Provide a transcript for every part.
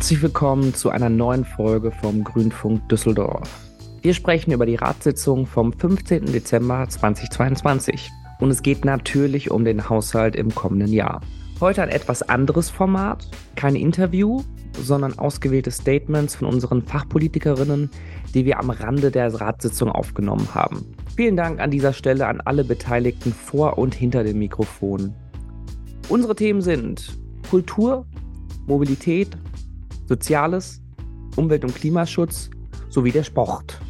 Herzlich willkommen zu einer neuen Folge vom Grünfunk Düsseldorf. Wir sprechen über die Ratssitzung vom 15. Dezember 2022 und es geht natürlich um den Haushalt im kommenden Jahr. Heute ein etwas anderes Format, kein Interview, sondern ausgewählte Statements von unseren Fachpolitikerinnen, die wir am Rande der Ratssitzung aufgenommen haben. Vielen Dank an dieser Stelle an alle Beteiligten vor und hinter dem Mikrofon. Unsere Themen sind Kultur, Mobilität, Soziales, Umwelt- und Klimaschutz sowie der Sport.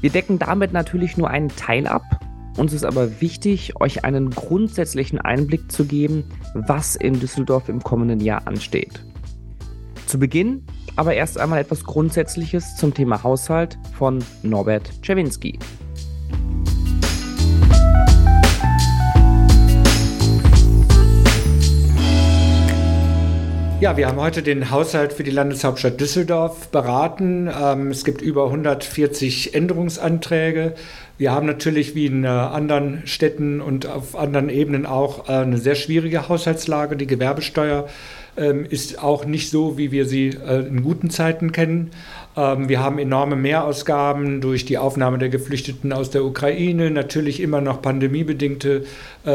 Wir decken damit natürlich nur einen Teil ab uns ist aber wichtig, euch einen grundsätzlichen Einblick zu geben, was in Düsseldorf im kommenden Jahr ansteht. Zu Beginn aber erst einmal etwas Grundsätzliches zum Thema Haushalt von Norbert Czerwinski. Ja, wir haben heute den Haushalt für die Landeshauptstadt Düsseldorf beraten. Ähm, es gibt über 140 Änderungsanträge. Wir haben natürlich wie in äh, anderen Städten und auf anderen Ebenen auch äh, eine sehr schwierige Haushaltslage. Die Gewerbesteuer ähm, ist auch nicht so, wie wir sie äh, in guten Zeiten kennen. Ähm, wir haben enorme Mehrausgaben durch die Aufnahme der Geflüchteten aus der Ukraine, natürlich immer noch pandemiebedingte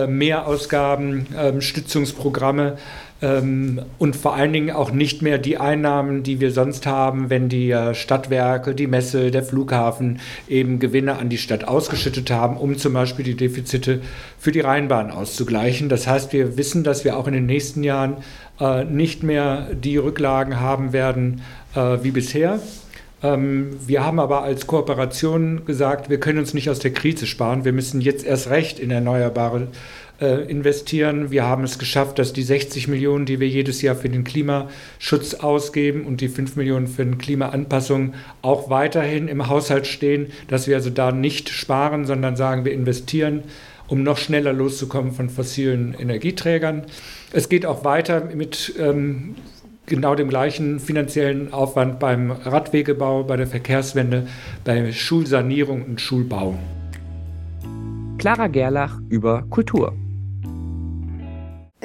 Mehrausgaben, Stützungsprogramme und vor allen Dingen auch nicht mehr die Einnahmen, die wir sonst haben, wenn die äh, Stadtwerke, die Messe, der Flughafen eben Gewinne an die Stadt ausgeschüttet haben, um zum Beispiel die Defizite für die Rheinbahn auszugleichen. Das heißt, wir wissen, dass wir auch in den nächsten Jahren äh, nicht mehr die Rücklagen haben werden äh, wie bisher. Ähm, wir haben aber als Kooperation gesagt, wir können uns nicht aus der Krise sparen. Wir müssen jetzt erst recht in erneuerbare investieren. Wir haben es geschafft, dass die 60 Millionen, die wir jedes Jahr für den Klimaschutz ausgeben und die 5 Millionen für die Klimaanpassung auch weiterhin im Haushalt stehen, dass wir also da nicht sparen, sondern sagen, wir investieren um noch schneller loszukommen von fossilen Energieträgern. Es geht auch weiter mit ähm, genau dem gleichen finanziellen Aufwand beim Radwegebau, bei der Verkehrswende, bei Schulsanierung und Schulbau. Clara Gerlach über Kultur.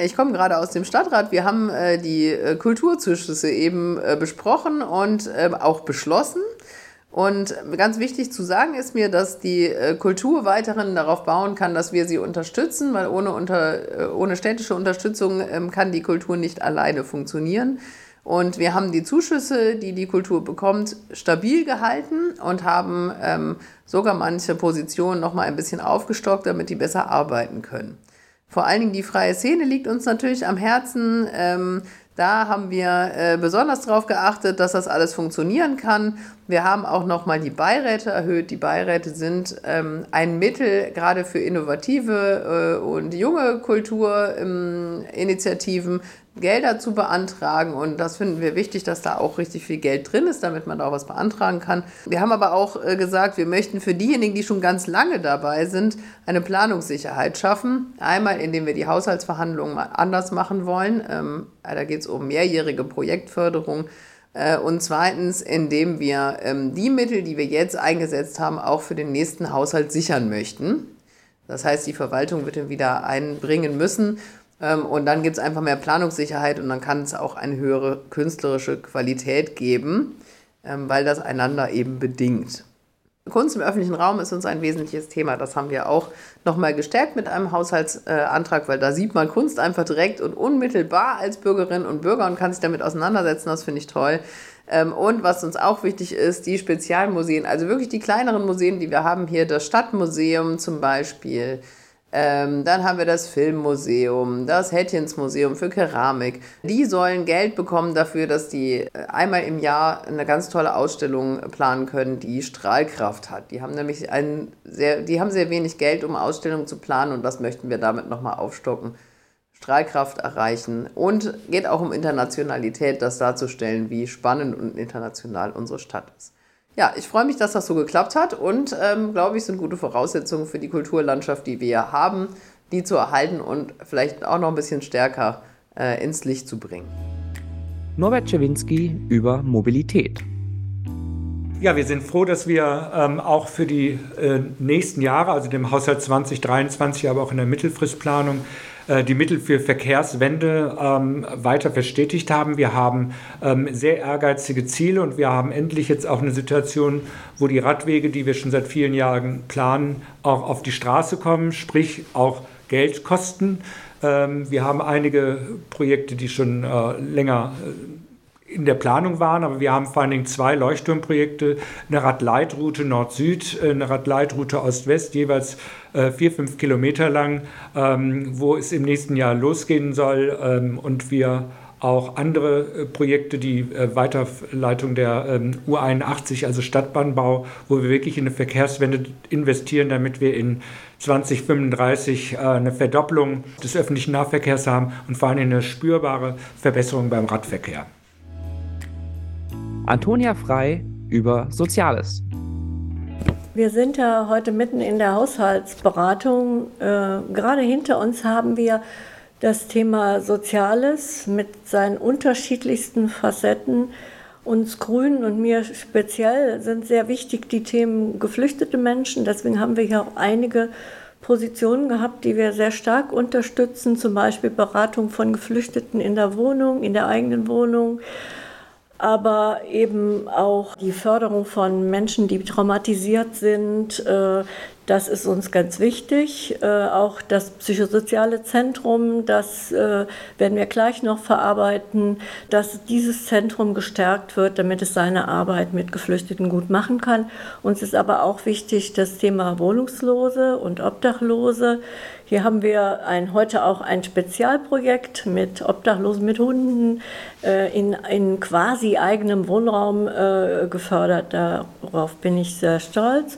Ich komme gerade aus dem Stadtrat. Wir haben äh, die äh, Kulturzuschüsse eben äh, besprochen und ähm, auch beschlossen. Und ganz wichtig zu sagen ist mir, dass die äh, Kultur weiterhin darauf bauen kann, dass wir sie unterstützen, weil ohne, unter, äh, ohne städtische Unterstützung ähm, kann die Kultur nicht alleine funktionieren. Und wir haben die Zuschüsse, die die Kultur bekommt, stabil gehalten und haben ähm, sogar manche Positionen noch mal ein bisschen aufgestockt, damit die besser arbeiten können. Vor allen Dingen die freie Szene liegt uns natürlich am Herzen. Ähm, da haben wir äh, besonders darauf geachtet, dass das alles funktionieren kann. Wir haben auch nochmal die Beiräte erhöht. Die Beiräte sind ähm, ein Mittel gerade für innovative äh, und junge Kulturinitiativen, Gelder zu beantragen. Und das finden wir wichtig, dass da auch richtig viel Geld drin ist, damit man da auch was beantragen kann. Wir haben aber auch äh, gesagt, wir möchten für diejenigen, die schon ganz lange dabei sind, eine Planungssicherheit schaffen. Einmal, indem wir die Haushaltsverhandlungen mal anders machen wollen. Ähm, da geht es um mehrjährige Projektförderung. Äh, und zweitens, indem wir ähm, die Mittel, die wir jetzt eingesetzt haben, auch für den nächsten Haushalt sichern möchten. Das heißt, die Verwaltung wird ihn wieder einbringen müssen. Ähm, und dann gibt es einfach mehr Planungssicherheit und dann kann es auch eine höhere künstlerische Qualität geben, ähm, weil das einander eben bedingt. Kunst im öffentlichen Raum ist uns ein wesentliches Thema. Das haben wir auch nochmal gestärkt mit einem Haushaltsantrag, weil da sieht man Kunst einfach direkt und unmittelbar als Bürgerin und Bürger und kann sich damit auseinandersetzen. Das finde ich toll. Ähm, und was uns auch wichtig ist, die Spezialmuseen, also wirklich die kleineren Museen, die wir haben hier, das Stadtmuseum zum Beispiel, ähm, dann haben wir das Filmmuseum, das Hätchensmuseum für Keramik. Die sollen Geld bekommen dafür, dass die äh, einmal im Jahr eine ganz tolle Ausstellung planen können, die Strahlkraft hat. Die haben nämlich ein sehr, die haben sehr wenig Geld, um Ausstellungen zu planen und das möchten wir damit nochmal aufstocken. Strahlkraft erreichen und geht auch um Internationalität, das darzustellen, wie spannend und international unsere Stadt ist ja, ich freue mich, dass das so geklappt hat und ähm, glaube ich, sind gute Voraussetzungen für die Kulturlandschaft, die wir haben, die zu erhalten und vielleicht auch noch ein bisschen stärker äh, ins Licht zu bringen. Norbert Czerwinski über Mobilität. Ja, wir sind froh, dass wir ähm, auch für die äh, nächsten Jahre, also dem Haushalt 2023, aber auch in der Mittelfristplanung, die Mittel für Verkehrswende ähm, weiter verstetigt haben. Wir haben ähm, sehr ehrgeizige Ziele und wir haben endlich jetzt auch eine Situation, wo die Radwege, die wir schon seit vielen Jahren planen, auch auf die Straße kommen, sprich auch Geld kosten. Ähm, wir haben einige Projekte, die schon äh, länger äh, in der Planung waren, aber wir haben vor allen Dingen zwei Leuchtturmprojekte, eine Radleitroute Nord-Süd, äh, eine Radleitroute Ost-West, jeweils vier, fünf Kilometer lang, ähm, wo es im nächsten Jahr losgehen soll ähm, und wir auch andere Projekte, die Weiterleitung der U81, also Stadtbahnbau, wo wir wirklich in eine Verkehrswende investieren, damit wir in 2035 äh, eine Verdopplung des öffentlichen Nahverkehrs haben und vor allem eine spürbare Verbesserung beim Radverkehr. Antonia Frei über Soziales. Wir sind ja heute mitten in der Haushaltsberatung. Äh, gerade hinter uns haben wir das Thema Soziales mit seinen unterschiedlichsten Facetten uns Grünen und mir speziell sind sehr wichtig die Themen geflüchtete Menschen. Deswegen haben wir hier auch einige Positionen gehabt, die wir sehr stark unterstützen, zum Beispiel Beratung von Geflüchteten in der Wohnung, in der eigenen Wohnung, aber eben auch die Förderung von Menschen, die traumatisiert sind. Das ist uns ganz wichtig. Äh, auch das psychosoziale Zentrum, das äh, werden wir gleich noch verarbeiten, dass dieses Zentrum gestärkt wird, damit es seine Arbeit mit Geflüchteten gut machen kann. Uns ist aber auch wichtig das Thema Wohnungslose und Obdachlose. Hier haben wir ein, heute auch ein Spezialprojekt mit Obdachlosen, mit Hunden äh, in, in quasi eigenem Wohnraum äh, gefördert. Darauf bin ich sehr stolz.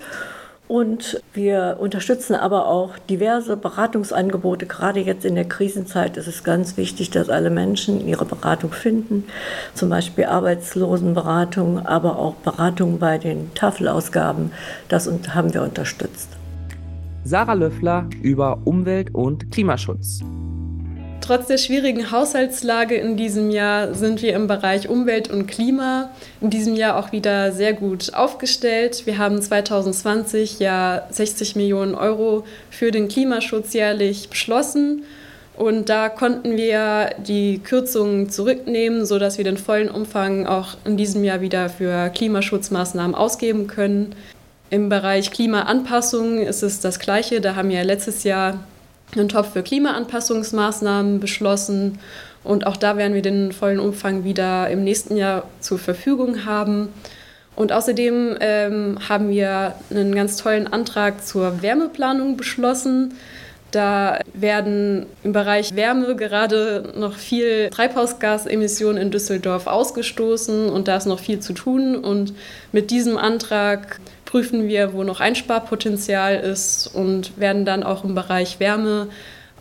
Und wir unterstützen aber auch diverse Beratungsangebote. Gerade jetzt in der Krisenzeit ist es ganz wichtig, dass alle Menschen ihre Beratung finden. Zum Beispiel Arbeitslosenberatung, aber auch Beratung bei den Tafelausgaben. Das haben wir unterstützt. Sarah Löffler über Umwelt- und Klimaschutz. Trotz der schwierigen Haushaltslage in diesem Jahr sind wir im Bereich Umwelt und Klima in diesem Jahr auch wieder sehr gut aufgestellt. Wir haben 2020 ja 60 Millionen Euro für den Klimaschutz jährlich beschlossen. Und da konnten wir die Kürzungen zurücknehmen, sodass wir den vollen Umfang auch in diesem Jahr wieder für Klimaschutzmaßnahmen ausgeben können. Im Bereich Klimaanpassung ist es das Gleiche. Da haben wir letztes Jahr einen Topf für Klimaanpassungsmaßnahmen beschlossen. Und auch da werden wir den vollen Umfang wieder im nächsten Jahr zur Verfügung haben. Und außerdem ähm, haben wir einen ganz tollen Antrag zur Wärmeplanung beschlossen. Da werden im Bereich Wärme gerade noch viel Treibhausgasemissionen in Düsseldorf ausgestoßen und da ist noch viel zu tun. Und mit diesem Antrag prüfen wir, wo noch Einsparpotenzial ist und werden dann auch im Bereich Wärme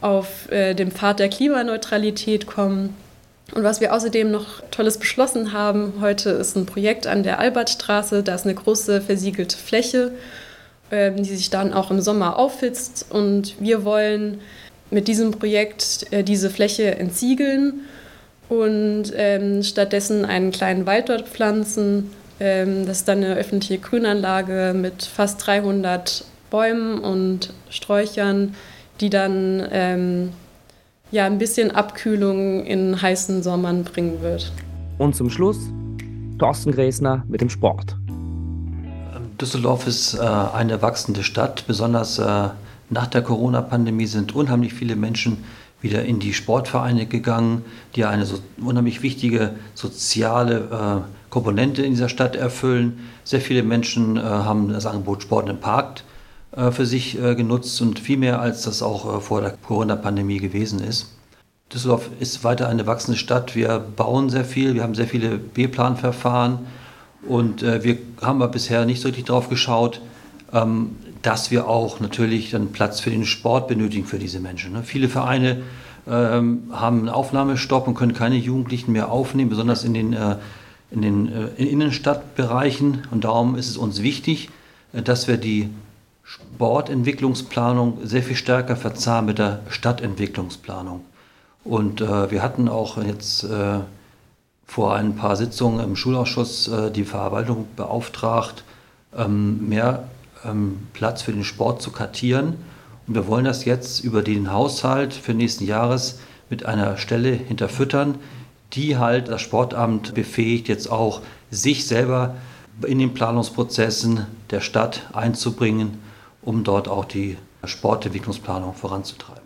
auf äh, den Pfad der Klimaneutralität kommen. Und was wir außerdem noch Tolles beschlossen haben, heute ist ein Projekt an der Albertstraße, da ist eine große versiegelte Fläche, äh, die sich dann auch im Sommer auffitzt. Und wir wollen mit diesem Projekt äh, diese Fläche entsiegeln und ähm, stattdessen einen kleinen Wald dort pflanzen das ist dann eine öffentliche Grünanlage mit fast 300 Bäumen und Sträuchern, die dann ähm, ja, ein bisschen Abkühlung in heißen Sommern bringen wird. Und zum Schluss Thorsten Gräsner mit dem Sport. Düsseldorf ist äh, eine wachsende Stadt. Besonders äh, nach der Corona-Pandemie sind unheimlich viele Menschen wieder in die Sportvereine gegangen, die eine so unheimlich wichtige soziale äh, Komponente in dieser Stadt erfüllen. Sehr viele Menschen äh, haben das Angebot Sport im Park äh, für sich äh, genutzt und viel mehr, als das auch äh, vor der Corona-Pandemie gewesen ist. Düsseldorf ist weiter eine wachsende Stadt. Wir bauen sehr viel, wir haben sehr viele B-Plan-Verfahren und äh, wir haben aber bisher nicht so richtig darauf geschaut, ähm, dass wir auch natürlich dann Platz für den Sport benötigen für diese Menschen. Ne? Viele Vereine ähm, haben einen Aufnahmestopp und können keine Jugendlichen mehr aufnehmen, besonders in den äh, in den äh, in Innenstadtbereichen. Und darum ist es uns wichtig, äh, dass wir die Sportentwicklungsplanung sehr viel stärker verzahnen mit der Stadtentwicklungsplanung. Und äh, wir hatten auch jetzt äh, vor ein paar Sitzungen im Schulausschuss äh, die Verwaltung beauftragt, ähm, mehr ähm, Platz für den Sport zu kartieren. Und wir wollen das jetzt über den Haushalt für nächsten Jahres mit einer Stelle hinterfüttern, die halt das Sportamt befähigt, jetzt auch sich selber in den Planungsprozessen der Stadt einzubringen, um dort auch die Sportentwicklungsplanung voranzutreiben.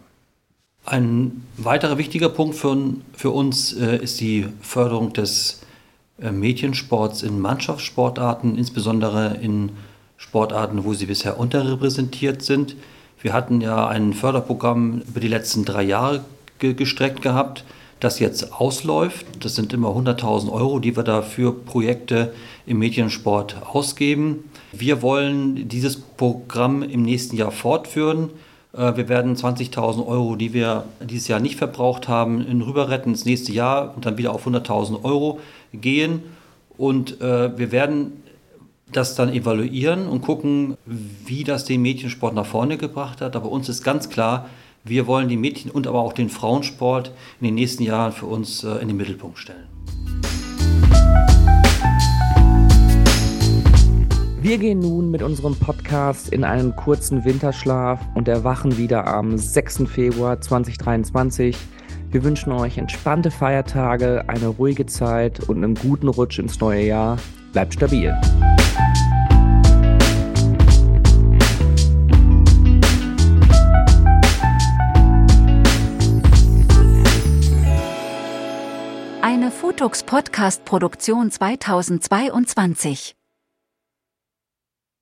Ein weiterer wichtiger Punkt für, für uns äh, ist die Förderung des äh, Mädchensports in Mannschaftssportarten, insbesondere in Sportarten, wo sie bisher unterrepräsentiert sind. Wir hatten ja ein Förderprogramm über die letzten drei Jahre ge gestreckt gehabt, das jetzt ausläuft. Das sind immer 100.000 Euro, die wir da für Projekte im Mädchensport ausgeben. Wir wollen dieses Programm im nächsten Jahr fortführen. Äh, wir werden 20.000 Euro, die wir dieses Jahr nicht verbraucht haben, rüberretten ins nächste Jahr und dann wieder auf 100.000 Euro gehen. Und äh, wir werden das dann evaluieren und gucken, wie das den Mädchensport nach vorne gebracht hat. Aber uns ist ganz klar, wir wollen die Mädchen- und aber auch den Frauensport in den nächsten Jahren für uns äh, in den Mittelpunkt stellen. Wir gehen nun mit unserem Podcast in einen kurzen Winterschlaf und erwachen wieder am 6. Februar 2023. Wir wünschen euch entspannte Feiertage, eine ruhige Zeit und einen guten Rutsch ins neue Jahr. Bleibt stabil. Futux Podcast Produktion 2022